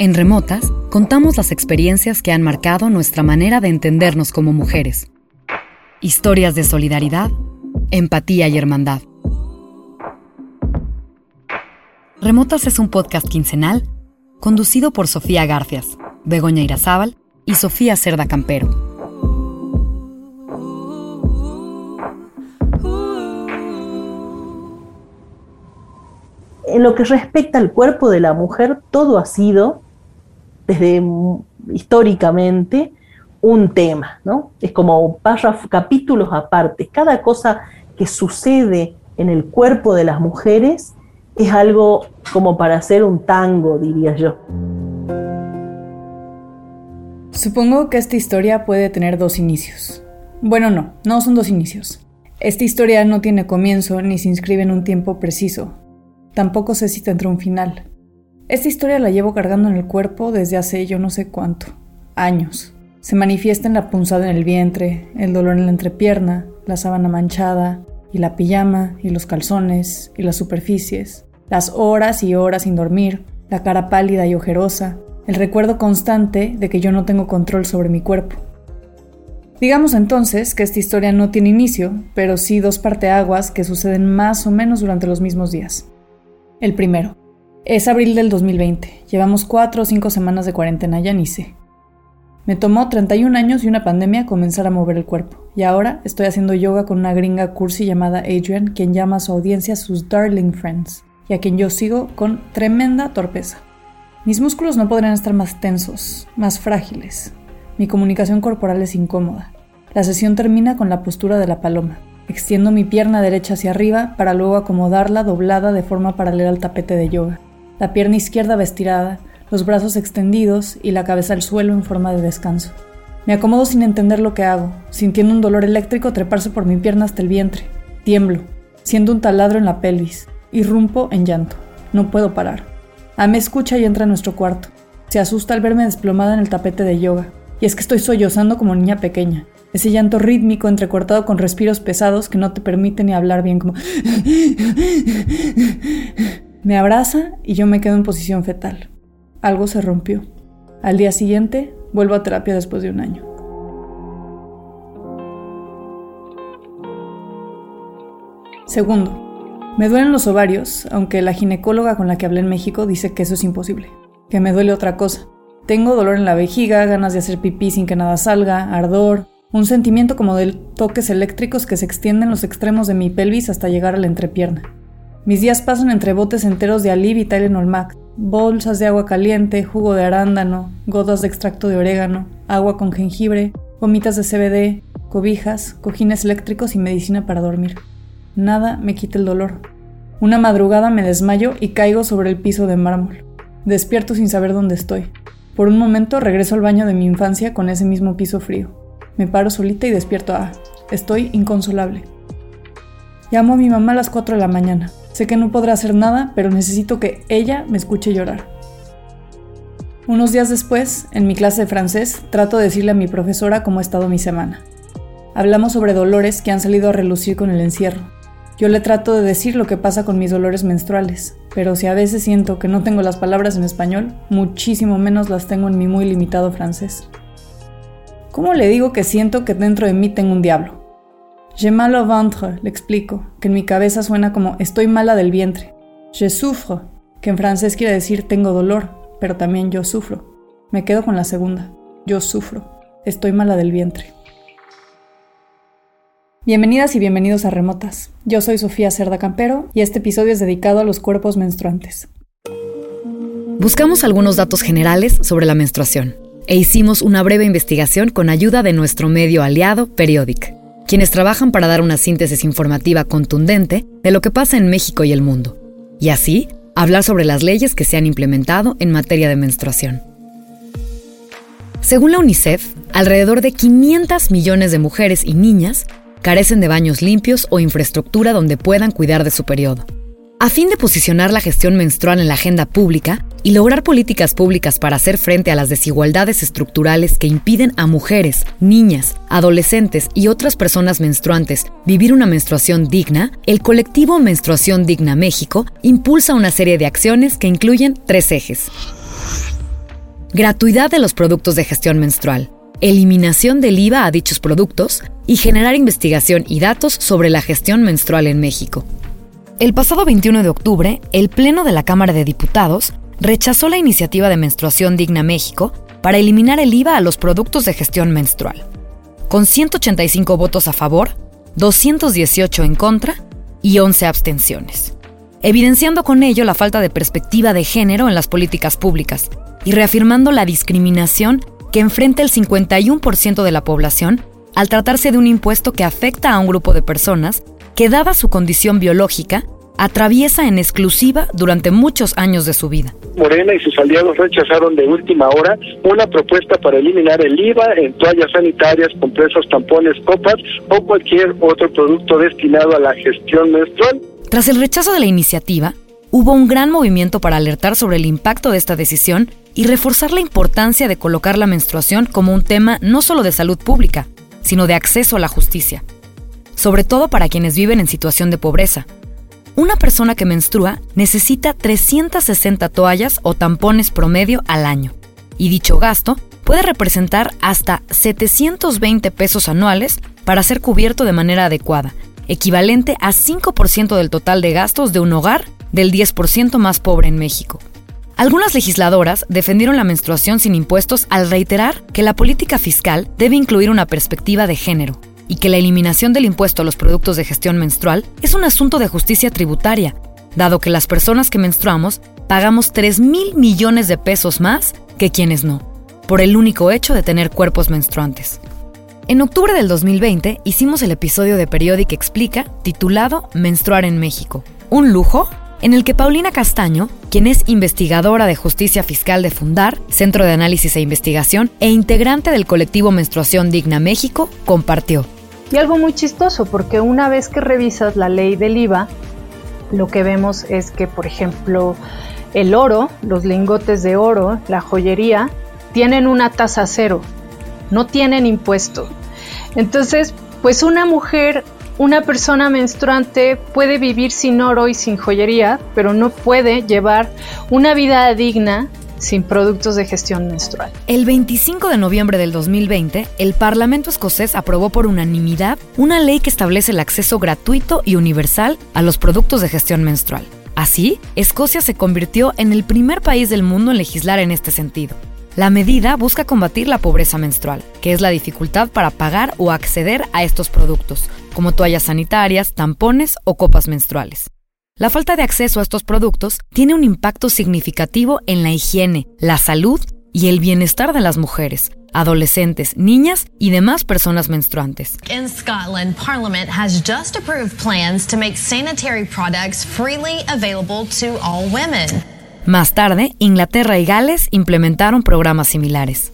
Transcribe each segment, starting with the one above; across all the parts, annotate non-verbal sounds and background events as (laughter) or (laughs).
En Remotas contamos las experiencias que han marcado nuestra manera de entendernos como mujeres. Historias de solidaridad, empatía y hermandad. Remotas es un podcast quincenal conducido por Sofía Garfias, Begoña Irazábal y Sofía Cerda Campero. En lo que respecta al cuerpo de la mujer, todo ha sido desde históricamente un tema, ¿no? Es como párrafos, capítulos aparte. Cada cosa que sucede en el cuerpo de las mujeres es algo como para hacer un tango, diría yo. Supongo que esta historia puede tener dos inicios. Bueno, no, no son dos inicios. Esta historia no tiene comienzo ni se inscribe en un tiempo preciso. Tampoco sé si tendrá un final. Esta historia la llevo cargando en el cuerpo desde hace yo no sé cuánto, años. Se manifiesta en la punzada en el vientre, el dolor en la entrepierna, la sábana manchada, y la pijama, y los calzones, y las superficies, las horas y horas sin dormir, la cara pálida y ojerosa, el recuerdo constante de que yo no tengo control sobre mi cuerpo. Digamos entonces que esta historia no tiene inicio, pero sí dos parteaguas que suceden más o menos durante los mismos días. El primero, es abril del 2020. Llevamos cuatro o cinco semanas de cuarentena, ya ni sé. Me tomó 31 años y una pandemia comenzar a mover el cuerpo. Y ahora estoy haciendo yoga con una gringa cursi llamada Adrian, quien llama a su audiencia sus Darling Friends, y a quien yo sigo con tremenda torpeza. Mis músculos no podrían estar más tensos, más frágiles. Mi comunicación corporal es incómoda. La sesión termina con la postura de la paloma. Extiendo mi pierna derecha hacia arriba para luego acomodarla doblada de forma paralela al tapete de yoga la pierna izquierda vestirada, los brazos extendidos y la cabeza al suelo en forma de descanso. Me acomodo sin entender lo que hago, sintiendo un dolor eléctrico treparse por mi pierna hasta el vientre. Tiemblo, siento un taladro en la pelvis, irrumpo en llanto. No puedo parar. Ame escucha y entra a nuestro cuarto. Se asusta al verme desplomada en el tapete de yoga. Y es que estoy sollozando como niña pequeña. Ese llanto rítmico entrecortado con respiros pesados que no te permiten ni hablar bien como... Me abraza y yo me quedo en posición fetal. Algo se rompió. Al día siguiente, vuelvo a terapia después de un año. Segundo, me duelen los ovarios, aunque la ginecóloga con la que hablé en México dice que eso es imposible, que me duele otra cosa. Tengo dolor en la vejiga, ganas de hacer pipí sin que nada salga, ardor, un sentimiento como de toques eléctricos que se extienden los extremos de mi pelvis hasta llegar a la entrepierna. Mis días pasan entre botes enteros de Alib y Tylenol Max, bolsas de agua caliente, jugo de arándano, gotas de extracto de orégano, agua con jengibre, gomitas de CBD, cobijas, cojines eléctricos y medicina para dormir. Nada me quita el dolor. Una madrugada me desmayo y caigo sobre el piso de mármol. Despierto sin saber dónde estoy. Por un momento regreso al baño de mi infancia con ese mismo piso frío. Me paro solita y despierto a... Estoy inconsolable. Llamo a mi mamá a las 4 de la mañana. Sé que no podrá hacer nada, pero necesito que ella me escuche llorar. Unos días después, en mi clase de francés, trato de decirle a mi profesora cómo ha estado mi semana. Hablamos sobre dolores que han salido a relucir con el encierro. Yo le trato de decir lo que pasa con mis dolores menstruales, pero si a veces siento que no tengo las palabras en español, muchísimo menos las tengo en mi muy limitado francés. ¿Cómo le digo que siento que dentro de mí tengo un diablo? J'ai mal au ventre, le explico, que en mi cabeza suena como estoy mala del vientre. Je souffre, que en francés quiere decir tengo dolor, pero también yo sufro. Me quedo con la segunda. Yo sufro. Estoy mala del vientre. Bienvenidas y bienvenidos a Remotas. Yo soy Sofía Cerda Campero y este episodio es dedicado a los cuerpos menstruantes. Buscamos algunos datos generales sobre la menstruación e hicimos una breve investigación con ayuda de nuestro medio aliado Periodic. Quienes trabajan para dar una síntesis informativa contundente de lo que pasa en México y el mundo, y así hablar sobre las leyes que se han implementado en materia de menstruación. Según la UNICEF, alrededor de 500 millones de mujeres y niñas carecen de baños limpios o infraestructura donde puedan cuidar de su periodo. A fin de posicionar la gestión menstrual en la agenda pública y lograr políticas públicas para hacer frente a las desigualdades estructurales que impiden a mujeres, niñas, adolescentes y otras personas menstruantes vivir una menstruación digna, el colectivo Menstruación Digna México impulsa una serie de acciones que incluyen tres ejes gratuidad de los productos de gestión menstrual, eliminación del IVA a dichos productos y generar investigación y datos sobre la gestión menstrual en México. El pasado 21 de octubre, el Pleno de la Cámara de Diputados rechazó la iniciativa de Menstruación Digna México para eliminar el IVA a los productos de gestión menstrual, con 185 votos a favor, 218 en contra y 11 abstenciones, evidenciando con ello la falta de perspectiva de género en las políticas públicas y reafirmando la discriminación que enfrenta el 51% de la población al tratarse de un impuesto que afecta a un grupo de personas que, dada su condición biológica, atraviesa en exclusiva durante muchos años de su vida. Morena y sus aliados rechazaron de última hora una propuesta para eliminar el IVA en toallas sanitarias, compresas, tampones, copas o cualquier otro producto destinado a la gestión menstrual. Tras el rechazo de la iniciativa, hubo un gran movimiento para alertar sobre el impacto de esta decisión y reforzar la importancia de colocar la menstruación como un tema no solo de salud pública, sino de acceso a la justicia, sobre todo para quienes viven en situación de pobreza. Una persona que menstrua necesita 360 toallas o tampones promedio al año, y dicho gasto puede representar hasta 720 pesos anuales para ser cubierto de manera adecuada, equivalente a 5% del total de gastos de un hogar del 10% más pobre en México. Algunas legisladoras defendieron la menstruación sin impuestos al reiterar que la política fiscal debe incluir una perspectiva de género y que la eliminación del impuesto a los productos de gestión menstrual es un asunto de justicia tributaria, dado que las personas que menstruamos pagamos 3 mil millones de pesos más que quienes no, por el único hecho de tener cuerpos menstruantes. En octubre del 2020 hicimos el episodio de Periódica Explica titulado Menstruar en México. ¿Un lujo? en el que Paulina Castaño, quien es investigadora de justicia fiscal de Fundar, Centro de Análisis e Investigación, e integrante del colectivo Menstruación Digna México, compartió. Y algo muy chistoso, porque una vez que revisas la ley del IVA, lo que vemos es que, por ejemplo, el oro, los lingotes de oro, la joyería, tienen una tasa cero, no tienen impuesto. Entonces, pues una mujer una persona menstruante puede vivir sin oro y sin joyería, pero no puede llevar una vida digna sin productos de gestión menstrual. El 25 de noviembre del 2020, el Parlamento escocés aprobó por unanimidad una ley que establece el acceso gratuito y universal a los productos de gestión menstrual. Así, Escocia se convirtió en el primer país del mundo en legislar en este sentido. La medida busca combatir la pobreza menstrual, que es la dificultad para pagar o acceder a estos productos, como toallas sanitarias, tampones o copas menstruales. La falta de acceso a estos productos tiene un impacto significativo en la higiene, la salud y el bienestar de las mujeres, adolescentes, niñas y demás personas menstruantes. In Scotland, Parliament has just approved plans to make sanitary products freely available to all women. Más tarde, Inglaterra y Gales implementaron programas similares.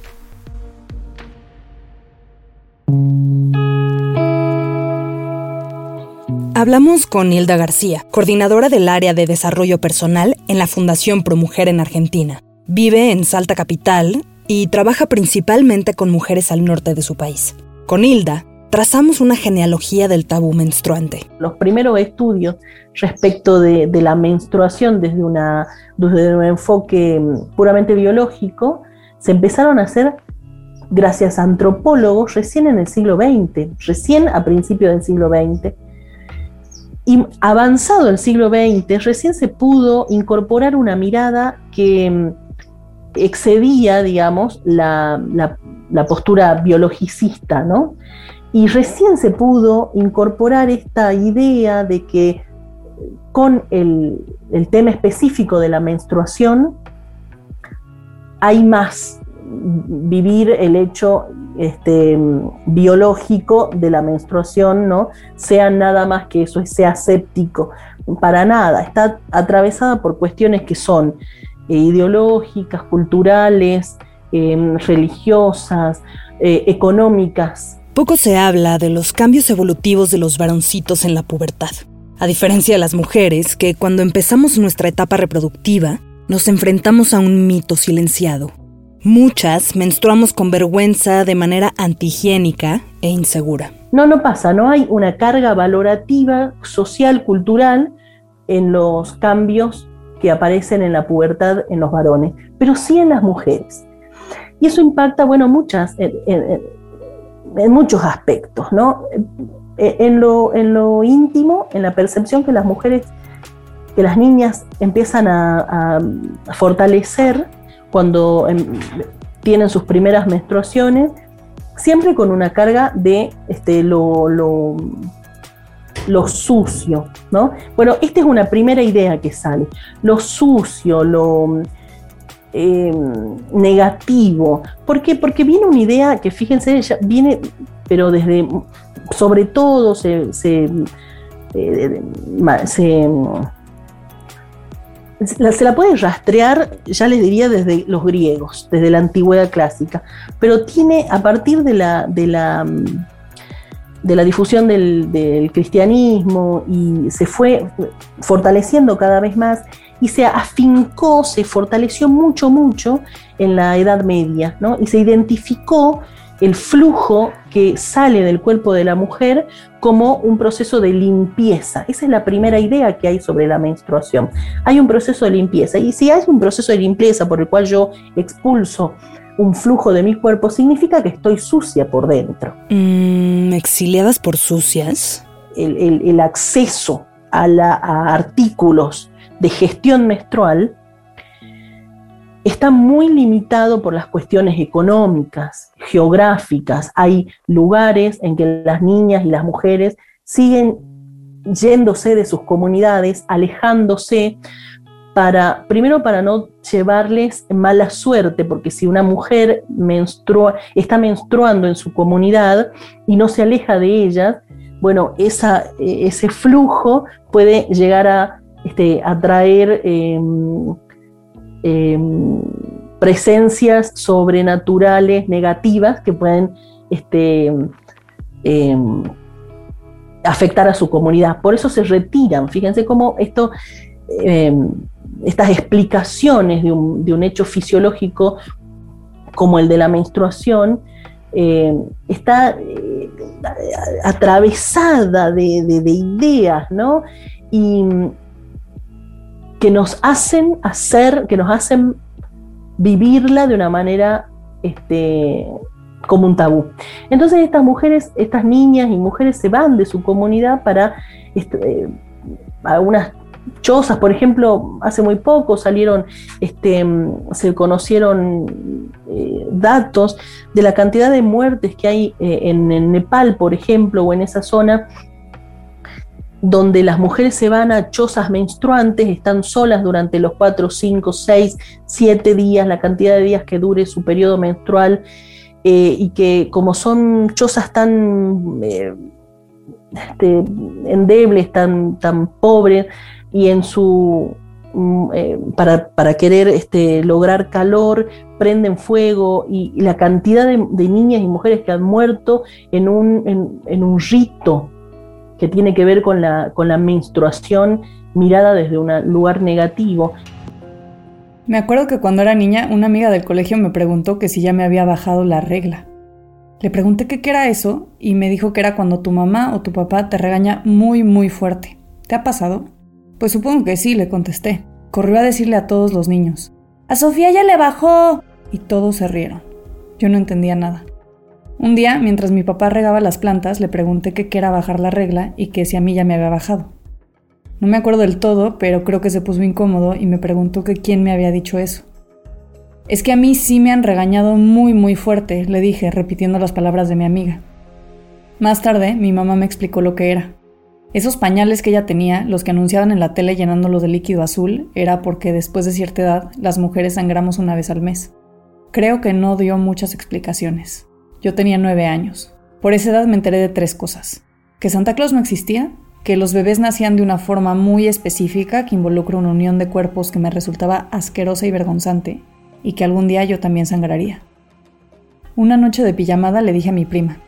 Hablamos con Hilda García, coordinadora del área de desarrollo personal en la Fundación ProMujer en Argentina. Vive en Salta Capital y trabaja principalmente con mujeres al norte de su país. Con Hilda, trazamos una genealogía del tabú menstruante. Los primeros estudios respecto de, la menstruación desde un enfoque mm, puramente biológico se empezaron a hacer gracias a antropólogos recién en el siglo XX, recién a principios del siglo XX. Y avanzado el siglo XX, recién se pudo incorporar una mirada que mm, excedía, digamos, la, la postura biologicista, ¿no? Y recién se pudo incorporar esta idea de que con el, tema específico de la menstruación hay más vivir el hecho este, biológico de la menstruación, ¿no? Sea nada más que eso, sea séptico, para nada, está atravesada por cuestiones que son eh, ideológicas, culturales, em, religiosas, eh, económicas. Poco se habla de los cambios evolutivos de los varoncitos en la pubertad. A diferencia de las mujeres, que cuando empezamos nuestra etapa reproductiva, nos enfrentamos a un mito silenciado. Muchas menstruamos con vergüenza de manera antihigiénica e insegura. No, no pasa, no hay una carga valorativa, social, cultural en los cambios que aparecen en la pubertad en los varones, pero sí en las mujeres. Y eso impacta, bueno, muchas, en, muchos aspectos, ¿no? En lo, en lo íntimo, en la percepción que las mujeres, que las niñas empiezan a, fortalecer cuando em, tienen sus primeras menstruaciones, siempre con una carga de este, lo, lo, lo, sucio, ¿no? Bueno, esta es una primera idea que sale. Lo sucio, lo eh, negativo. ¿Por qué? Porque viene una idea que, fíjense, viene, pero desde, sobre todo se, se, eh, se la puede rastrear, ya les diría, desde los griegos, desde la antigüedad clásica, pero tiene a partir de la, de la, de la difusión del, cristianismo y se fue fortaleciendo cada vez más y se afincó, se fortaleció mucho, mucho en la Edad Media, ¿no? Y se identificó el flujo que sale del cuerpo de la mujer como un proceso de limpieza. Esa es la primera idea que hay sobre la menstruación. Hay un proceso de limpieza y si hay un proceso de limpieza por el cual yo expulso un flujo de mi cuerpo, significa que estoy sucia por dentro. Mm, ¿Exiliadas por sucias? El, acceso a, a artículos de gestión menstrual está muy limitado por las cuestiones económicas, geográficas. Hay lugares en que las niñas y las mujeres siguen yéndose de sus comunidades, alejándose para, primero para no llevarles mala suerte, porque si una mujer menstrua, está menstruando en su comunidad y no se aleja de ella, bueno, ese flujo puede llegar a este, atraer em, em, presencias sobrenaturales negativas que pueden este, em, afectar a su comunidad. Por eso se retiran. Fíjense cómo esto, estas explicaciones de un, hecho fisiológico como el de la menstruación está eh, atravesada de, de, ideas, ¿no? Y, que nos hacen hacer, que nos hacen vivirla de una manera este, como un tabú. Entonces estas mujeres, estas niñas y mujeres se van de su comunidad para este, algunas chozas, por ejemplo, hace muy poco salieron, este, se conocieron eh, datos de la cantidad de muertes que hay eh, en Nepal, por ejemplo, o en esa zona donde las mujeres se van a chozas menstruantes, están solas durante los 4, 5, 6, 7 días, la cantidad de días que dure su periodo menstrual, eh, y que como son chozas tan eh, este, endebles, tan, tan pobres, y en su mm, eh, para, querer este, lograr calor, prenden fuego y, la cantidad de, niñas y mujeres que han muerto en un, en un rito que tiene que ver con la, con la menstruación mirada desde un lugar negativo. Me acuerdo que cuando era niña, una amiga del colegio me preguntó que si ya me había bajado la regla. Le pregunté qué era eso y me dijo que era cuando tu mamá o tu papá te regaña muy muy fuerte. ¿Te ha pasado? Pues supongo que sí, le contesté. Corrió a decirle a todos los niños. A Sofía ya le bajó. Y todos se rieron. Yo no entendía nada. Un día, mientras mi papá regaba las plantas, le pregunté qué era bajar la regla y que si a mí ya me había bajado. No me acuerdo del todo, pero creo que se puso incómodo y me preguntó que quién me había dicho eso. Es que a mí sí me han regañado muy muy fuerte, le dije, repitiendo las palabras de mi amiga. Más tarde, mi mamá me explicó lo que era. Esos pañales que ella tenía, los que anunciaban en la tele llenándolos de líquido azul, era porque después de cierta edad las mujeres sangramos una vez al mes. Creo que no dio muchas explicaciones Yo tenía nueve años. Por esa edad me enteré de tres cosas. Que Santa Claus no existía, que los bebés nacían de una forma muy específica que involucra una unión de cuerpos que me resultaba asquerosa y vergonzante, y que algún día yo también sangraría. Una noche de pijamada le dije a mi prima,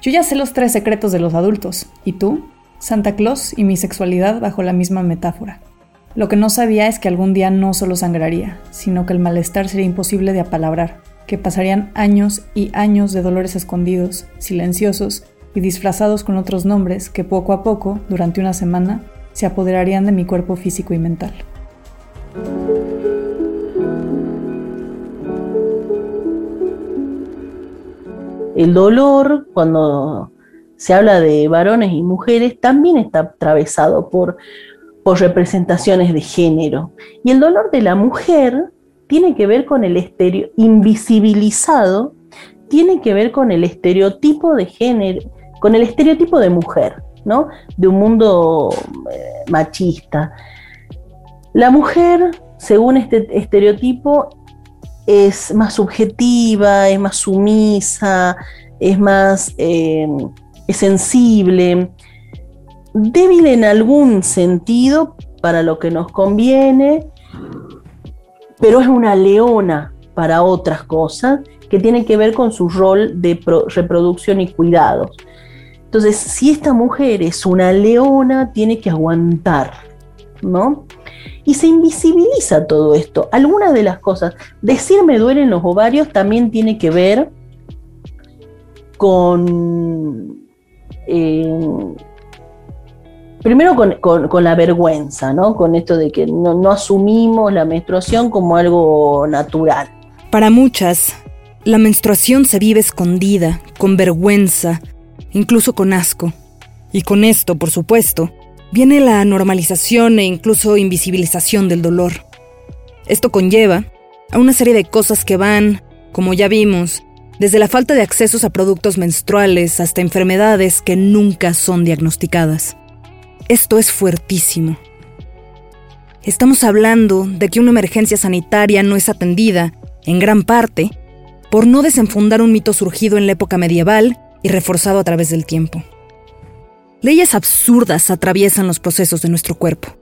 yo ya sé los tres secretos de los adultos, ¿y tú? Santa Claus y mi sexualidad bajo la misma metáfora. Lo que no sabía es que algún día no solo sangraría, sino que el malestar sería imposible de apalabrar, que pasarían años y años de dolores escondidos, silenciosos y disfrazados con otros nombres que poco a poco, durante una semana, se apoderarían de mi cuerpo físico y mental. El dolor, cuando se habla de varones y mujeres, también está atravesado por, por representaciones de género. Y el dolor de la mujer tiene que ver con el estereo invisibilizado, tiene que ver con el estereotipo de género, con el estereotipo de mujer, ¿no? De un mundo eh, machista. La mujer, según este estereotipo, es más subjetiva, es más sumisa, es más eh, sensible, débil en algún sentido para lo que nos conviene, pero es una leona para otras cosas que tienen que ver con su rol de reproducción y cuidados. Entonces, si esta mujer es una leona, tiene que aguantar, ¿no? Y se invisibiliza todo esto. Algunas de las cosas, decir me duelen los ovarios también tiene que ver con... Eh, primero con, la vergüenza, ¿no? Con esto de que no, no asumimos la menstruación como algo natural. Para muchas, la menstruación se vive escondida, con vergüenza, incluso con asco. Y con esto, por supuesto, viene la normalización e incluso invisibilización del dolor. Esto conlleva a una serie de cosas que van, como ya vimos, desde la falta de accesos a productos menstruales hasta enfermedades que nunca son diagnosticadas. Esto es fuertísimo. Estamos hablando de que una emergencia sanitaria no es atendida, en gran parte, por no desenfundar un mito surgido en la época medieval y reforzado a través del tiempo. Leyes absurdas atraviesan los procesos de nuestro cuerpo.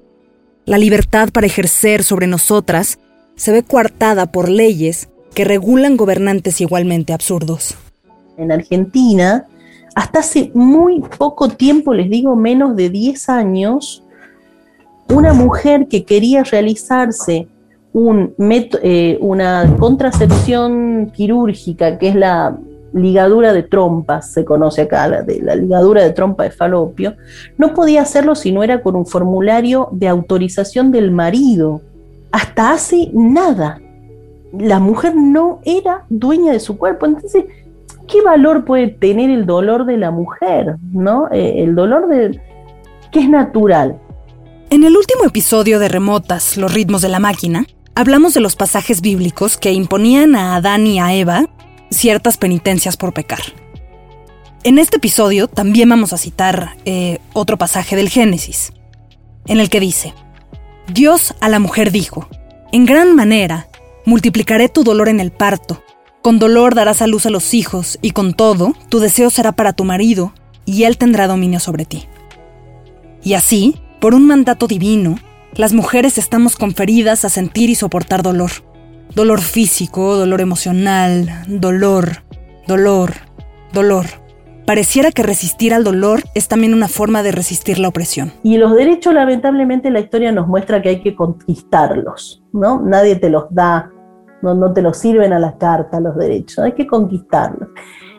La libertad para ejercer sobre nosotras se ve coartada por leyes que regulan gobernantes igualmente absurdos. En Argentina, hasta hace muy poco tiempo, les digo menos de 10 años, una mujer que quería realizarse eh, una contracepción quirúrgica, que es la ligadura de trompas, se conoce acá, la, de, la ligadura de trompa de falopio, no podía hacerlo si no era con un formulario de autorización del marido. Hasta hace nada. La mujer no era dueña de su cuerpo. Entonces, ¿qué valor puede tener el dolor de la mujer? ¿No? Eh, el dolor de que es natural. En el último episodio de Remotas, los ritmos de la máquina, hablamos de los pasajes bíblicos que imponían a Adán y a Eva ciertas penitencias por pecar. En este episodio también vamos a citar eh, otro pasaje del Génesis, en el que dice, Dios a la mujer dijo, en gran manera multiplicaré tu dolor en el parto, con dolor darás a luz a los hijos, y con todo tu deseo será para tu marido, y él tendrá dominio sobre ti. Y así, por un mandato divino, las mujeres estamos conferidas a sentir y soportar dolor, Dolor físico, dolor emocional, dolor, dolor, dolor. Pareciera que resistir al dolor es también una forma de resistir la opresión. Y los derechos, lamentablemente, la historia nos muestra que hay que conquistarlos, ¿no? Nadie te los da, no, no te los sirven a la carta los derechos, hay que conquistarlos.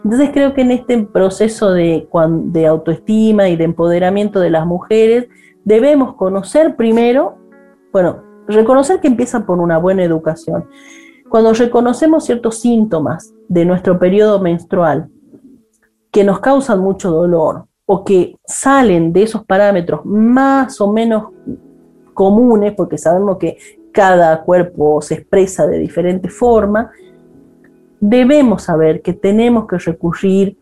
Entonces creo que en este proceso de, de autoestima y de empoderamiento de las mujeres debemos conocer primero, bueno, reconocer que empieza por una buena educación. Cuando reconocemos ciertos síntomas de nuestro periodo menstrual que nos causan mucho dolor o que salen de esos parámetros más o menos comunes, porque sabemos que cada cuerpo se expresa de diferente forma, debemos saber que tenemos que recurrir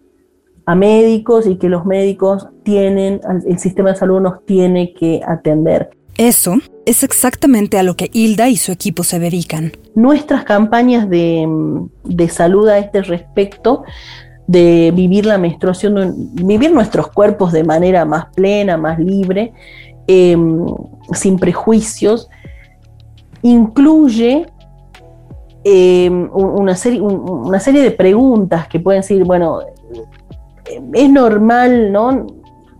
a médicos y que los médicos tienen, el sistema de salud nos tiene que atender. Eso es exactamente a lo que Hilda y su equipo se dedican. Nuestras campañas de, salud a este respecto de vivir la menstruación, vivir nuestros cuerpos de manera más plena, más libre, em, sin prejuicios, incluye em, una, serie, una serie de preguntas que pueden decir, bueno, es normal, ¿no?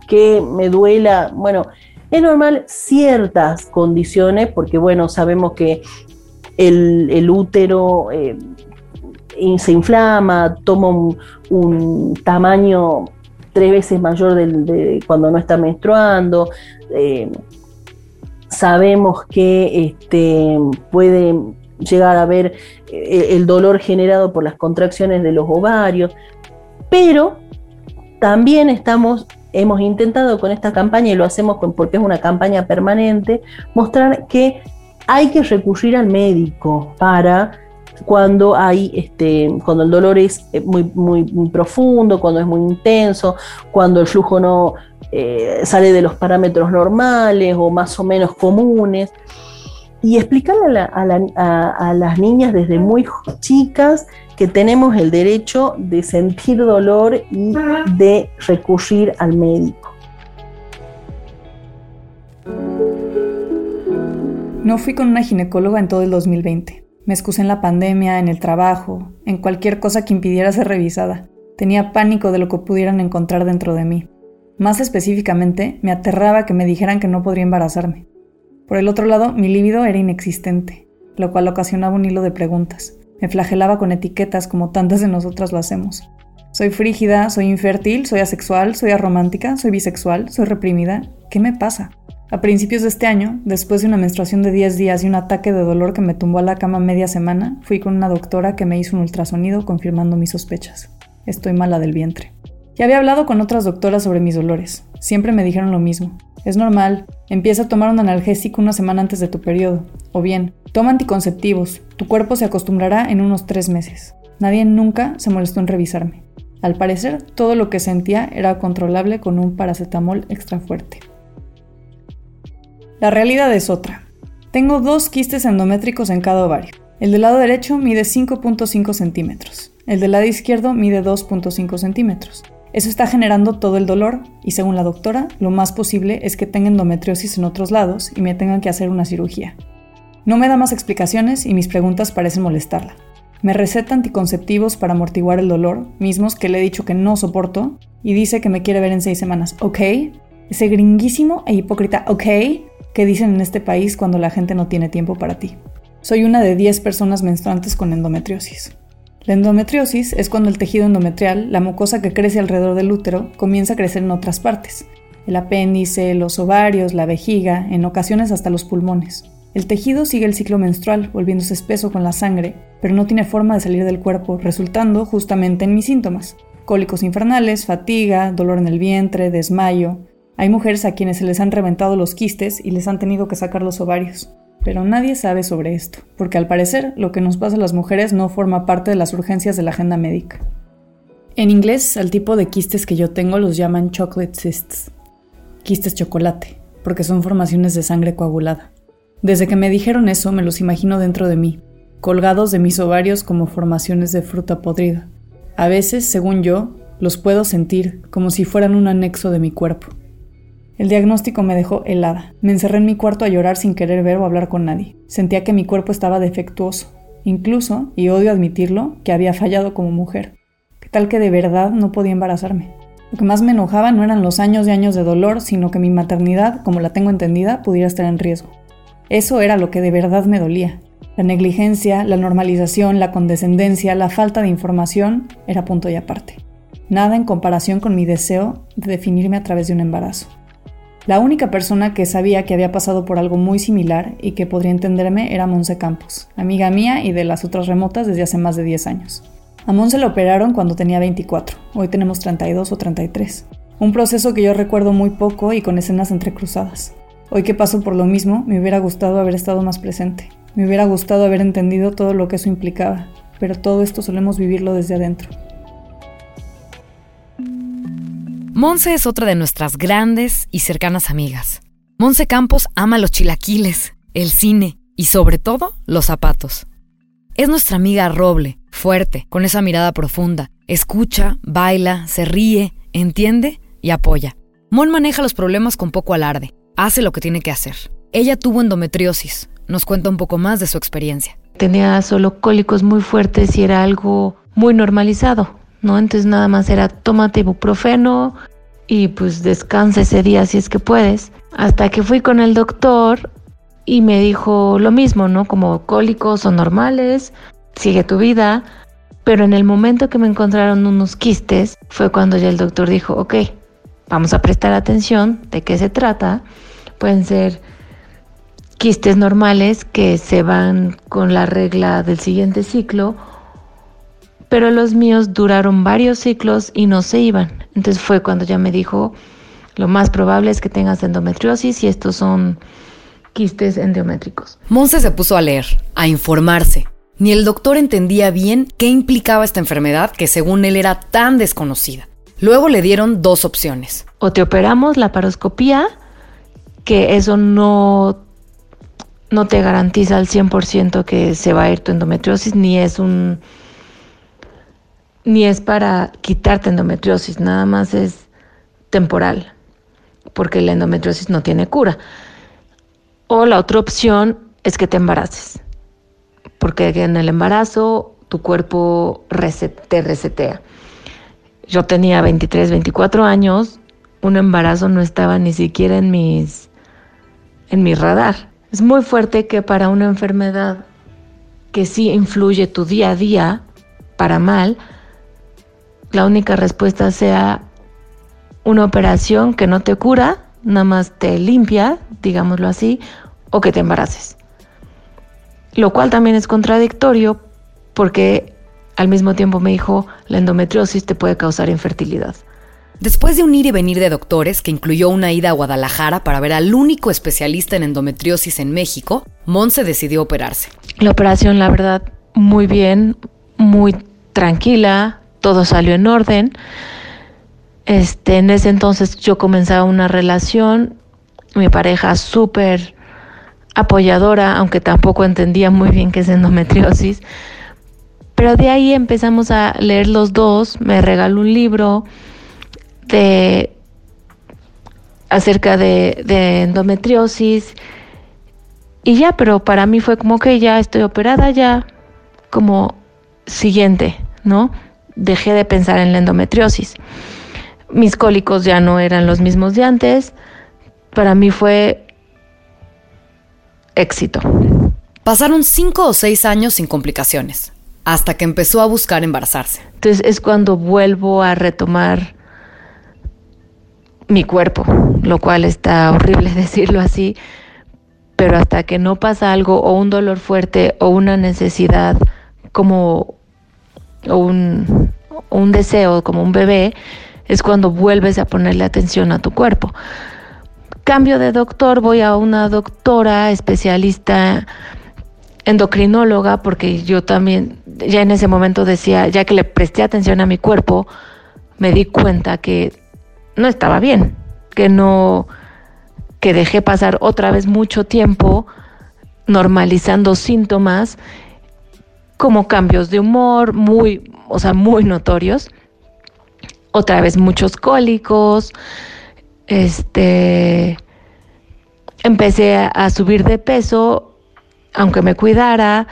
Que me duela, bueno, es normal ciertas condiciones, porque bueno, sabemos que el, útero eh, se inflama, toma un, tamaño tres veces mayor del, de cuando no está menstruando. Eh, sabemos que este, puede llegar a haber eh, el dolor generado por las contracciones de los ovarios, pero también estamos, hemos intentado con esta campaña, y lo hacemos porque es una campaña permanente, mostrar que hay que recurrir al médico para cuando hay este, cuando el dolor es eh, muy, muy, profundo, cuando es muy intenso, cuando el flujo no eh, sale de los parámetros normales o más o menos comunes. Y explicarle a, las niñas desde muy chicas que tenemos el derecho de sentir dolor y de recurrir al médico. No fui con una ginecóloga en todo el 2020. Me excusé en la pandemia, en el trabajo, en cualquier cosa que impidiera ser revisada. Tenía pánico de lo que pudieran encontrar dentro de mí. Más específicamente, me aterraba que me dijeran que no podría embarazarme. Por el otro lado, mi líbido era inexistente, lo cual ocasionaba un hilo de preguntas. Me flagelaba con etiquetas como tantas de nosotras lo hacemos. Soy frígida, soy infértil, soy asexual, soy aromántica, soy bisexual, soy reprimida. ¿Qué me pasa? A principios de este año, después de una menstruación de 10 días y un ataque de dolor que me tumbó a la cama media semana, fui con una doctora que me hizo un ultrasonido confirmando mis sospechas. Estoy mala del vientre. Ya había hablado con otras doctoras sobre mis dolores. Siempre me dijeron lo mismo. Es normal. Empieza a tomar un analgésico una semana antes de tu periodo. O bien, toma anticonceptivos. Tu cuerpo se acostumbrará en unos tres meses. Nadie nunca se molestó en revisarme. Al parecer, todo lo que sentía era controlable con un paracetamol extra fuerte. La realidad es otra. Tengo dos quistes endométricos en cada ovario. El del lado derecho mide 5.5 centímetros. El del lado izquierdo mide 2.5 centímetros. Eso está generando todo el dolor y según la doctora, lo más posible es que tenga endometriosis en otros lados y me tengan que hacer una cirugía. No me da más explicaciones y mis preguntas parecen molestarla. Me receta anticonceptivos para amortiguar el dolor, mismos que le he dicho que no soporto, y dice que me quiere ver en seis semanas. ¿Ok? Ese gringuísimo e hipócrita ¿ok? que dicen en este país cuando la gente no tiene tiempo para ti. Soy una de 10 personas menstruantes con endometriosis. La endometriosis es cuando el tejido endometrial, la mucosa que crece alrededor del útero, comienza a crecer en otras partes. El apéndice, los ovarios, la vejiga, en ocasiones hasta los pulmones. El tejido sigue el ciclo menstrual, volviéndose espeso con la sangre, pero no tiene forma de salir del cuerpo, resultando justamente en mis síntomas. Cólicos infernales, fatiga, dolor en el vientre, desmayo. Hay mujeres a quienes se les han reventado los quistes y les han tenido que sacar los ovarios. Pero nadie sabe sobre esto, porque al parecer lo que nos pasa a las mujeres no forma parte de las urgencias de la agenda médica. En inglés, al tipo de quistes que yo tengo los llaman chocolate cysts, quistes chocolate, porque son formaciones de sangre coagulada. Desde que me dijeron eso me los imagino dentro de mí, colgados de mis ovarios como formaciones de fruta podrida. A veces, según yo, los puedo sentir como si fueran un anexo de mi cuerpo. El diagnóstico me dejó helada. Me encerré en mi cuarto a llorar sin querer ver o hablar con nadie. Sentía que mi cuerpo estaba defectuoso. Incluso, y odio admitirlo, que había fallado como mujer. ¿Qué tal que de verdad no podía embarazarme? Lo que más me enojaba no eran los años y años de dolor, sino que mi maternidad, como la tengo entendida, pudiera estar en riesgo. Eso era lo que de verdad me dolía. La negligencia, la normalización, la condescendencia, la falta de información era punto y aparte. Nada en comparación con mi deseo de definirme a través de un embarazo. La única persona que sabía que había pasado por algo muy similar y que podría entenderme era Monse Campos, amiga mía y de las otras remotas desde hace más de 10 años. A Monse la operaron cuando tenía 24, hoy tenemos 32 o 33. Un proceso que yo recuerdo muy poco y con escenas entrecruzadas. Hoy que paso por lo mismo, me hubiera gustado haber estado más presente. Me hubiera gustado haber entendido todo lo que eso implicaba, pero todo esto solemos vivirlo desde adentro. Monse es otra de nuestras grandes y cercanas amigas. Monse Campos ama los chilaquiles, el cine y sobre todo los zapatos. Es nuestra amiga roble, fuerte, con esa mirada profunda, Escucha, baila, se ríe, entiende y apoya. Mon maneja los problemas con poco alarde, hace lo que tiene que hacer. Ella tuvo endometriosis, nos cuenta un poco más de su experiencia. Tenía solo cólicos muy fuertes y era algo muy normalizado, ¿no? Entonces nada más era tómate ibuprofeno y pues descansa ese día si es que puedes. Hasta que fui con el doctor y me dijo lo mismo, ¿no? Como cólicos son normales, sigue tu vida. Pero en el momento que me encontraron unos quistes fue cuando ya el doctor dijo, ok, vamos a prestar atención de qué se trata. Pueden ser quistes normales que se van con la regla del siguiente ciclo, pero los míos duraron varios ciclos y no se iban. Entonces fue cuando ya me dijo, lo más probable es que tengas endometriosis y estos son quistes endométricos. Monse se puso a leer, a informarse. Ni el doctor entendía bien qué implicaba esta enfermedad que según él era tan desconocida. Luego le dieron dos opciones. O te operamos la paroscopía, que eso no no te garantiza al 100% que se va a ir tu endometriosis, ni es un ni es para quitarte endometriosis, nada más es temporal, porque la endometriosis no tiene cura. O la otra opción es que te embaraces, porque en el embarazo tu cuerpo te resetea. Yo tenía 23, 24 años, un embarazo no estaba ni siquiera en mis en mi radar. Es muy fuerte que para una enfermedad que sí influye tu día a día para mal, la única respuesta sea una operación que no te cura, nada más te limpia, digámoslo así, o que te embaraces. Lo cual también es contradictorio porque al mismo tiempo me dijo, la endometriosis te puede causar infertilidad. Después de un ir y venir de doctores, que incluyó una ida a Guadalajara para ver al único especialista en endometriosis en México, Monse decidió operarse. La operación, la verdad, muy bien, muy tranquila, todo salió en orden. Este, en ese entonces yo comenzaba una relación, mi pareja súper apoyadora, aunque tampoco entendía muy bien qué es endometriosis. Pero de ahí empezamos a leer los dos, me regaló un libro, de acerca de, endometriosis y ya, pero para mí fue como que ya estoy operada, ya como siguiente, ¿no? Dejé de pensar en la endometriosis. Mis cólicos ya no eran los mismos de antes. Para mí fue éxito. Pasaron cinco o seis años sin complicaciones, hasta que empezó a buscar embarazarse. Entonces es cuando vuelvo a retomar mi cuerpo, lo cual está horrible (laughs) decirlo así, pero hasta que no pasa algo o un dolor fuerte o una necesidad como o un, un deseo como un bebé, es cuando vuelves a ponerle atención a tu cuerpo. Cambio de doctor, voy a una doctora especialista endocrinóloga, porque yo también ya en ese momento decía, ya que le presté atención a mi cuerpo, me di cuenta que no estaba bien, que no, que dejé pasar otra vez mucho tiempo normalizando síntomas como cambios de humor muy, o sea, muy notorios. Otra vez muchos cólicos. Este empecé a subir de peso aunque me cuidara.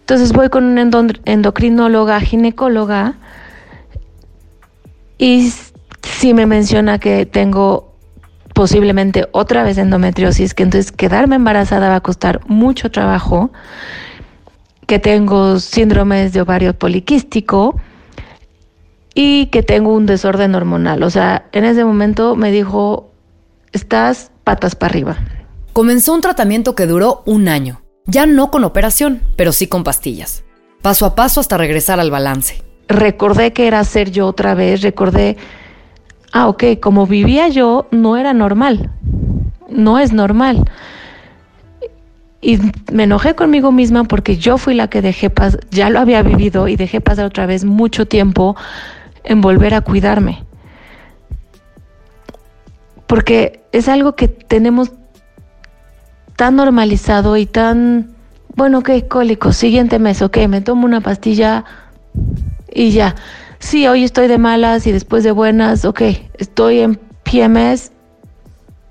Entonces voy con una endocrinóloga, ginecóloga y sí me menciona que tengo posiblemente otra vez endometriosis, que entonces quedarme embarazada va a costar mucho trabajo, que tengo síndromes de ovario poliquístico y que tengo un desorden hormonal. O sea, en ese momento me dijo, estás patas para arriba. Comenzó un tratamiento que duró un año, ya no con operación, pero sí con pastillas, paso a paso hasta regresar al balance. Recordé que era ser yo otra vez, recordé ah, ok, como vivía yo no era normal, no es normal. Y me enojé conmigo misma porque yo fui la que dejé pasar, ya lo había vivido y dejé pasar otra vez mucho tiempo en volver a cuidarme. Porque es algo que tenemos tan normalizado y tan, bueno, ok, cólico, siguiente mes, ok, me tomo una pastilla y ya sí, hoy estoy de malas y después de buenas, ok, estoy en PMS,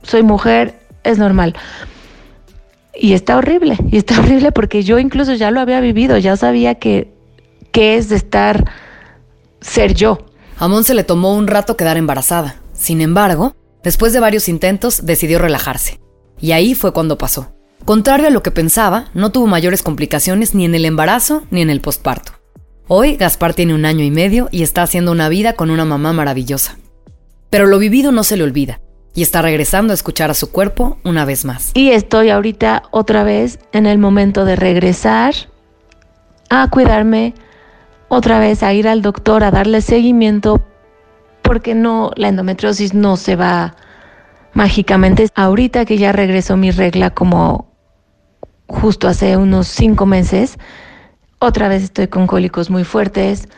soy mujer, es normal. Y está horrible, y está (laughs) horrible porque yo incluso ya lo había vivido, ya sabía que, que es de estar, ser yo. A Mon se le tomó un rato quedar embarazada. Sin embargo, después de varios intentos, decidió relajarse. Y ahí fue cuando pasó. Contrario a lo que pensaba, no tuvo mayores complicaciones ni en el embarazo ni en el posparto. Hoy Gaspar tiene un año y medio y está haciendo una vida con una mamá maravillosa. Pero lo vivido no se le olvida y está regresando a escuchar a su cuerpo una vez más. Y estoy ahorita otra vez en el momento de regresar a cuidarme, otra vez a ir al doctor a darle seguimiento porque no la endometriosis no se va mágicamente. Ahorita que ya regresó mi regla como justo hace unos cinco meses, otra vez estoy con cólicos muy fuertes,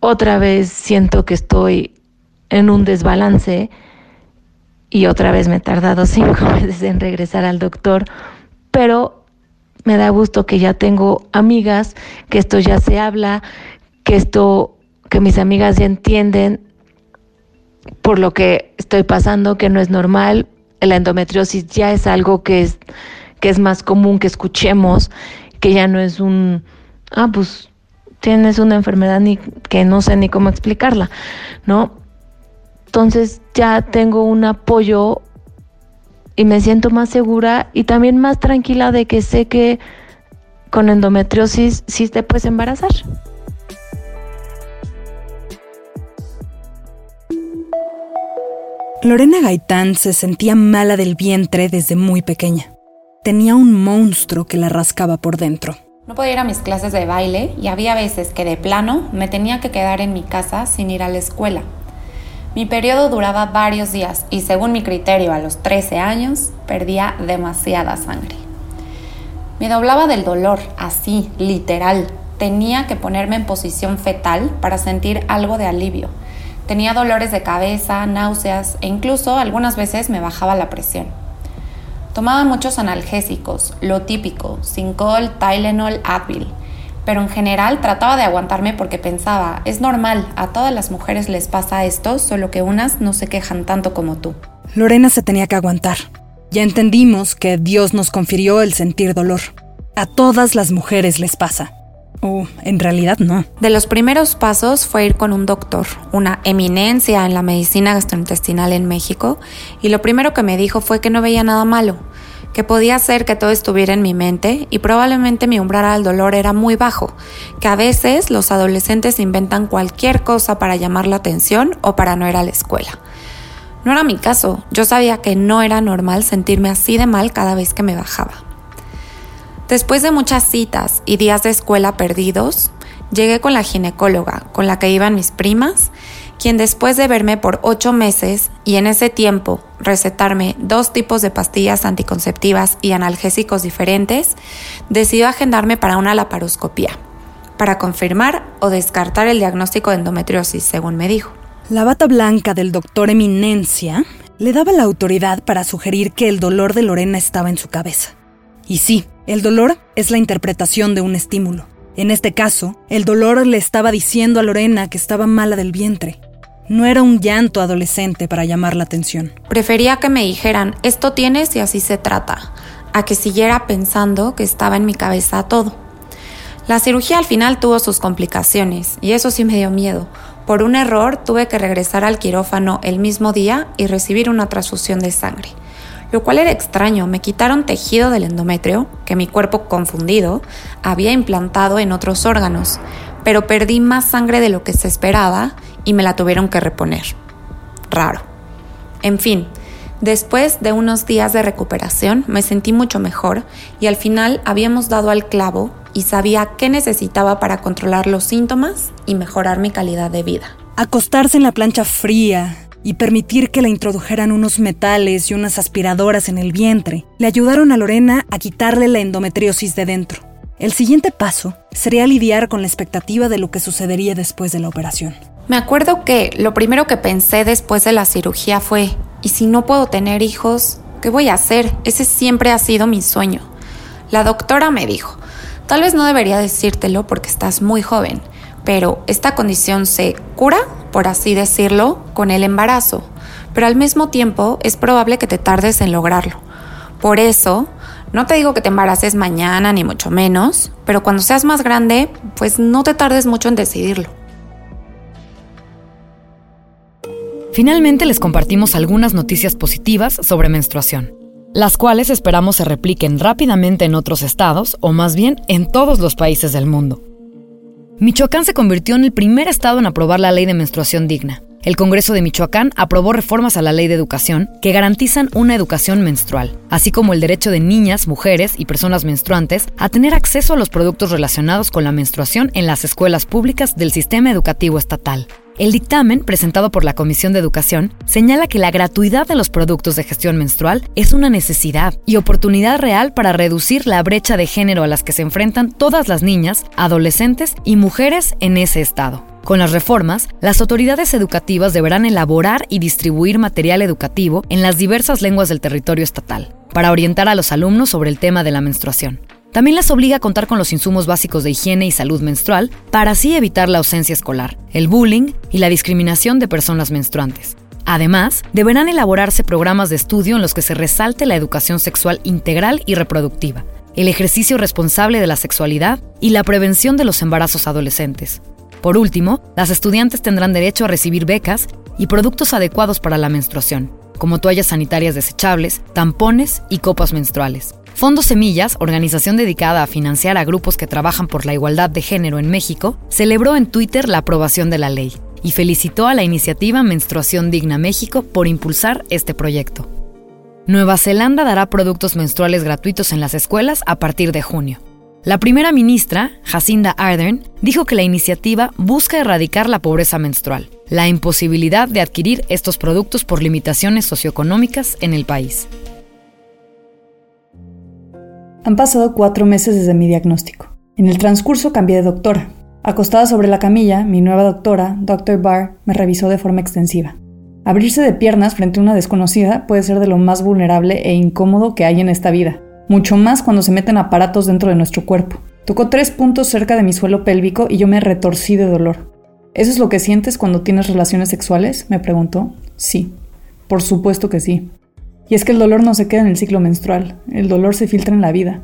otra vez siento que estoy en un desbalance y otra vez me he tardado (laughs) cinco meses en regresar al doctor, pero me da gusto que ya tengo amigas, que esto ya se habla, que esto, que mis amigas ya entienden por lo que estoy pasando, que no es normal. La endometriosis ya es algo que es, que es más común que escuchemos, que ya no es un, ah, pues tienes una enfermedad ni, que no sé ni cómo explicarla, ¿no? Entonces ya tengo un apoyo y me siento más segura y también más tranquila de que sé que con endometriosis sí te puedes embarazar. Lorena Gaitán se sentía mala del vientre desde muy pequeña. Tenía un monstruo que la rascaba por dentro. No podía ir a mis clases de baile y había veces que de plano me tenía que quedar en mi casa sin ir a la escuela. Mi periodo duraba varios días y según mi criterio a los 13 años perdía demasiada sangre. Me doblaba del dolor, así, literal. Tenía que ponerme en posición fetal para sentir algo de alivio. Tenía dolores de cabeza, náuseas e incluso algunas veces me bajaba la presión. Tomaba muchos analgésicos, lo típico, Sincol, Tylenol, Advil pero en general trataba de aguantarme porque pensaba, es normal, a todas las mujeres les pasa esto, solo que unas no se quejan tanto como tú. Lorena se tenía que aguantar. Ya entendimos que Dios nos confirió el sentir dolor. A todas las mujeres les pasa. O en realidad no. De los primeros pasos fue ir con un doctor, una eminencia en la medicina gastrointestinal en México, y lo primero que me dijo fue que no veía nada malo, que podía ser que todo estuviera en mi mente y probablemente mi umbral al dolor era muy bajo, que a veces los adolescentes inventan cualquier cosa para llamar la atención o para no ir a la escuela. No era mi caso, yo sabía que no era normal sentirme así de mal cada vez que me bajaba. Después de muchas citas y días de escuela perdidos, llegué con la ginecóloga con la que iban mis primas quien después de verme por ocho meses y en ese tiempo recetarme dos tipos de pastillas anticonceptivas y analgésicos diferentes, decidió agendarme para una laparoscopía, para confirmar o descartar el diagnóstico de endometriosis, según me dijo. La bata blanca del doctor Eminencia le daba la autoridad para sugerir que el dolor de Lorena estaba en su cabeza. Y sí, el dolor es la interpretación de un estímulo. En este caso, el dolor le estaba diciendo a Lorena que estaba mala del vientre, no era un llanto adolescente para llamar la atención. Prefería que me dijeran, esto tienes y así se trata, a que siguiera pensando que estaba en mi cabeza todo. La cirugía al final tuvo sus complicaciones y eso sí me dio miedo. Por un error tuve que regresar al quirófano el mismo día y recibir una transfusión de sangre, lo cual era extraño. Me quitaron tejido del endometrio, que mi cuerpo confundido había implantado en otros órganos, pero perdí más sangre de lo que se esperaba y me la tuvieron que reponer. Raro. En fin, después de unos días de recuperación me sentí mucho mejor y al final habíamos dado al clavo y sabía qué necesitaba para controlar los síntomas y mejorar mi calidad de vida. Acostarse en la plancha fría y permitir que le introdujeran unos metales y unas aspiradoras en el vientre le ayudaron a Lorena a quitarle la endometriosis de dentro. El siguiente paso sería lidiar con la expectativa de lo que sucedería después de la operación. Me acuerdo que lo primero que pensé después de la cirugía fue, ¿y si no puedo tener hijos? ¿Qué voy a hacer? Ese siempre ha sido mi sueño. La doctora me dijo, tal vez no debería decírtelo porque estás muy joven, pero esta condición se cura, por así decirlo, con el embarazo, pero al mismo tiempo es probable que te tardes en lograrlo. Por eso, no te digo que te embaraces mañana ni mucho menos, pero cuando seas más grande, pues no te tardes mucho en decidirlo. Finalmente les compartimos algunas noticias positivas sobre menstruación, las cuales esperamos se repliquen rápidamente en otros estados o más bien en todos los países del mundo. Michoacán se convirtió en el primer estado en aprobar la ley de menstruación digna. El Congreso de Michoacán aprobó reformas a la ley de educación que garantizan una educación menstrual, así como el derecho de niñas, mujeres y personas menstruantes a tener acceso a los productos relacionados con la menstruación en las escuelas públicas del sistema educativo estatal. El dictamen, presentado por la Comisión de Educación, señala que la gratuidad de los productos de gestión menstrual es una necesidad y oportunidad real para reducir la brecha de género a las que se enfrentan todas las niñas, adolescentes y mujeres en ese estado. Con las reformas, las autoridades educativas deberán elaborar y distribuir material educativo en las diversas lenguas del territorio estatal, para orientar a los alumnos sobre el tema de la menstruación. También las obliga a contar con los insumos básicos de higiene y salud menstrual para así evitar la ausencia escolar, el bullying y la discriminación de personas menstruantes. Además, deberán elaborarse programas de estudio en los que se resalte la educación sexual integral y reproductiva, el ejercicio responsable de la sexualidad y la prevención de los embarazos adolescentes. Por último, las estudiantes tendrán derecho a recibir becas y productos adecuados para la menstruación, como toallas sanitarias desechables, tampones y copas menstruales. Fondo Semillas, organización dedicada a financiar a grupos que trabajan por la igualdad de género en México, celebró en Twitter la aprobación de la ley y felicitó a la iniciativa Menstruación Digna México por impulsar este proyecto. Nueva Zelanda dará productos menstruales gratuitos en las escuelas a partir de junio. La primera ministra, Jacinda Ardern, dijo que la iniciativa busca erradicar la pobreza menstrual, la imposibilidad de adquirir estos productos por limitaciones socioeconómicas en el país. Han pasado cuatro meses desde mi diagnóstico. En el transcurso cambié de doctora. Acostada sobre la camilla, mi nueva doctora, Dr. Barr, me revisó de forma extensiva. Abrirse de piernas frente a una desconocida puede ser de lo más vulnerable e incómodo que hay en esta vida, mucho más cuando se meten aparatos dentro de nuestro cuerpo. Tocó tres puntos cerca de mi suelo pélvico y yo me retorcí de dolor. ¿Eso es lo que sientes cuando tienes relaciones sexuales? me preguntó. Sí, por supuesto que sí. Y es que el dolor no se queda en el ciclo menstrual, el dolor se filtra en la vida.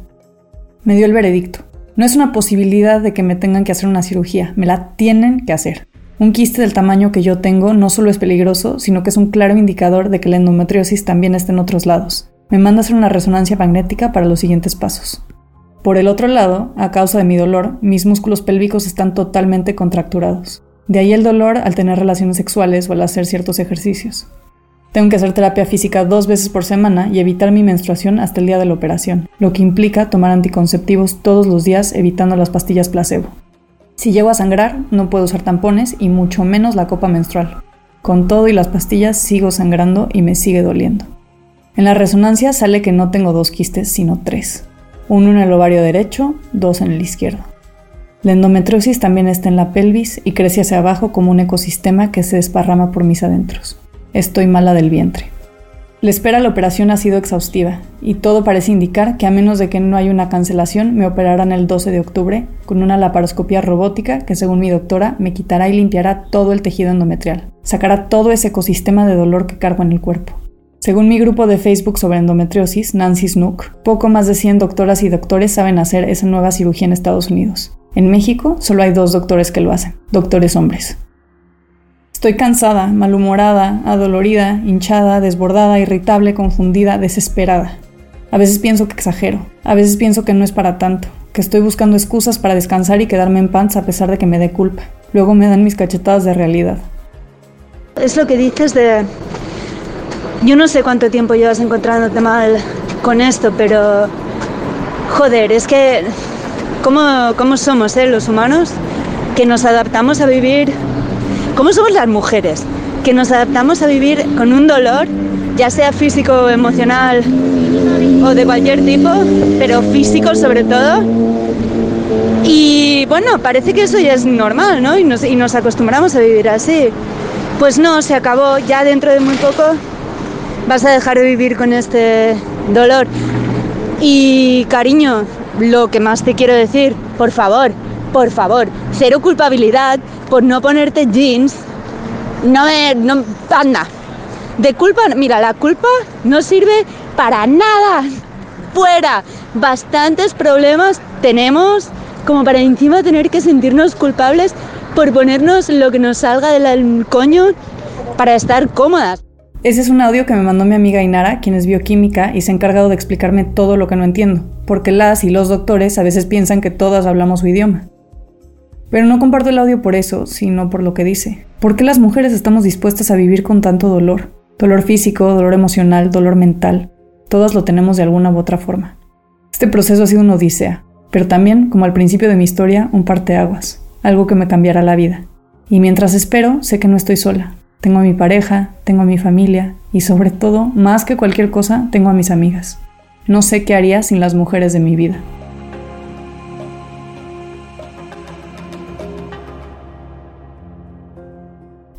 Me dio el veredicto. No es una posibilidad de que me tengan que hacer una cirugía, me la tienen que hacer. Un quiste del tamaño que yo tengo no solo es peligroso, sino que es un claro indicador de que la endometriosis también está en otros lados. Me manda a hacer una resonancia magnética para los siguientes pasos. Por el otro lado, a causa de mi dolor, mis músculos pélvicos están totalmente contracturados. De ahí el dolor al tener relaciones sexuales o al hacer ciertos ejercicios. Tengo que hacer terapia física dos veces por semana y evitar mi menstruación hasta el día de la operación, lo que implica tomar anticonceptivos todos los días evitando las pastillas placebo. Si llego a sangrar, no puedo usar tampones y mucho menos la copa menstrual. Con todo y las pastillas sigo sangrando y me sigue doliendo. En la resonancia sale que no tengo dos quistes, sino tres. Uno en el ovario derecho, dos en el izquierdo. La endometriosis también está en la pelvis y crece hacia abajo como un ecosistema que se desparrama por mis adentros. Estoy mala del vientre. La espera a la operación ha sido exhaustiva y todo parece indicar que a menos de que no haya una cancelación me operarán el 12 de octubre con una laparoscopia robótica que según mi doctora me quitará y limpiará todo el tejido endometrial, sacará todo ese ecosistema de dolor que cargo en el cuerpo. Según mi grupo de Facebook sobre endometriosis, Nancy Snook, poco más de 100 doctoras y doctores saben hacer esa nueva cirugía en Estados Unidos. En México solo hay dos doctores que lo hacen, doctores hombres. Estoy cansada, malhumorada, adolorida, hinchada, desbordada, irritable, confundida, desesperada. A veces pienso que exagero, a veces pienso que no es para tanto, que estoy buscando excusas para descansar y quedarme en paz a pesar de que me dé culpa. Luego me dan mis cachetadas de realidad. Es lo que dices de... Yo no sé cuánto tiempo llevas encontrándote mal con esto, pero... Joder, es que... ¿Cómo, somos, eh, los humanos? Que nos adaptamos a vivir ¿Cómo somos las mujeres? Que nos adaptamos a vivir con un dolor, ya sea físico, emocional o de cualquier tipo, pero físico sobre todo. Y bueno, parece que eso ya es normal, ¿no? Y nos acostumbramos a vivir así. Pues no, se acabó. Ya dentro de muy poco vas a dejar de vivir con este dolor. Y cariño, lo que más te quiero decir, por favor, por favor, cero culpabilidad por no ponerte jeans. No me. No, anda. De culpa, mira, la culpa no sirve para nada. Fuera. Bastantes problemas tenemos como para encima tener que sentirnos culpables por ponernos lo que nos salga del coño para estar cómodas. Ese es un audio que me mandó mi amiga Inara, quien es bioquímica y se ha encargado de explicarme todo lo que no entiendo, porque las y los doctores a veces piensan que todas hablamos su idioma. Pero no comparto el audio por eso, sino por lo que dice. ¿Por qué las mujeres estamos dispuestas a vivir con tanto dolor? Dolor físico, dolor emocional, dolor mental. Todas lo tenemos de alguna u otra forma. Este proceso ha sido una odisea, pero también, como al principio de mi historia, un parteaguas, algo que me cambiará la vida. Y mientras espero, sé que no estoy sola. Tengo a mi pareja, tengo a mi familia y sobre todo, más que cualquier cosa, tengo a mis amigas. No sé qué haría sin las mujeres de mi vida.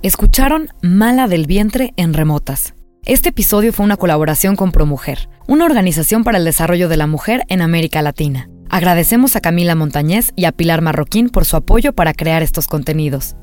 Escucharon Mala del Vientre en Remotas. Este episodio fue una colaboración con ProMujer, una organización para el desarrollo de la mujer en América Latina. Agradecemos a Camila Montañez y a Pilar Marroquín por su apoyo para crear estos contenidos.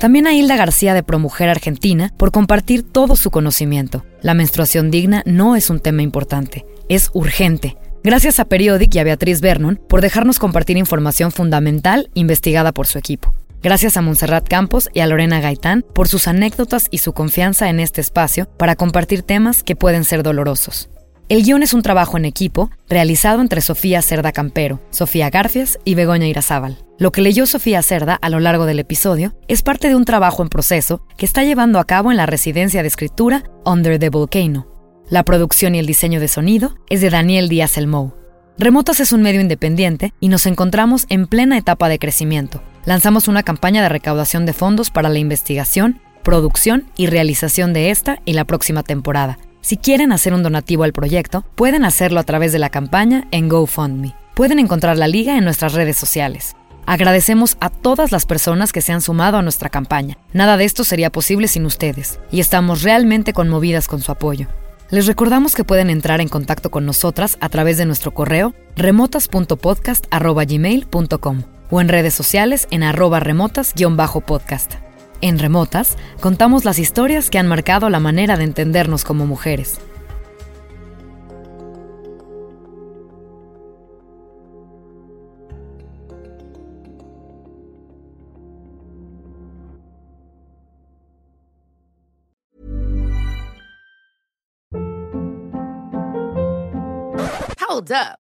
También a Hilda García de ProMujer Argentina por compartir todo su conocimiento. La menstruación digna no es un tema importante, es urgente. Gracias a Periodic y a Beatriz Vernon por dejarnos compartir información fundamental investigada por su equipo. Gracias a Montserrat Campos y a Lorena Gaitán por sus anécdotas y su confianza en este espacio para compartir temas que pueden ser dolorosos. El guion es un trabajo en equipo realizado entre Sofía Cerda Campero, Sofía Garfias y Begoña Irazábal. Lo que leyó Sofía Cerda a lo largo del episodio es parte de un trabajo en proceso que está llevando a cabo en la residencia de escritura Under the Volcano. La producción y el diseño de sonido es de Daniel Díaz Elmou. Remotas es un medio independiente y nos encontramos en plena etapa de crecimiento lanzamos una campaña de recaudación de fondos para la investigación, producción y realización de esta y la próxima temporada. Si quieren hacer un donativo al proyecto, pueden hacerlo a través de la campaña en GoFundMe. Pueden encontrar la liga en nuestras redes sociales. Agradecemos a todas las personas que se han sumado a nuestra campaña. Nada de esto sería posible sin ustedes, y estamos realmente conmovidas con su apoyo. Les recordamos que pueden entrar en contacto con nosotras a través de nuestro correo remotas.podcast.gmail.com o en redes sociales en arroba remotas-podcast. En Remotas contamos las historias que han marcado la manera de entendernos como mujeres. Hold up.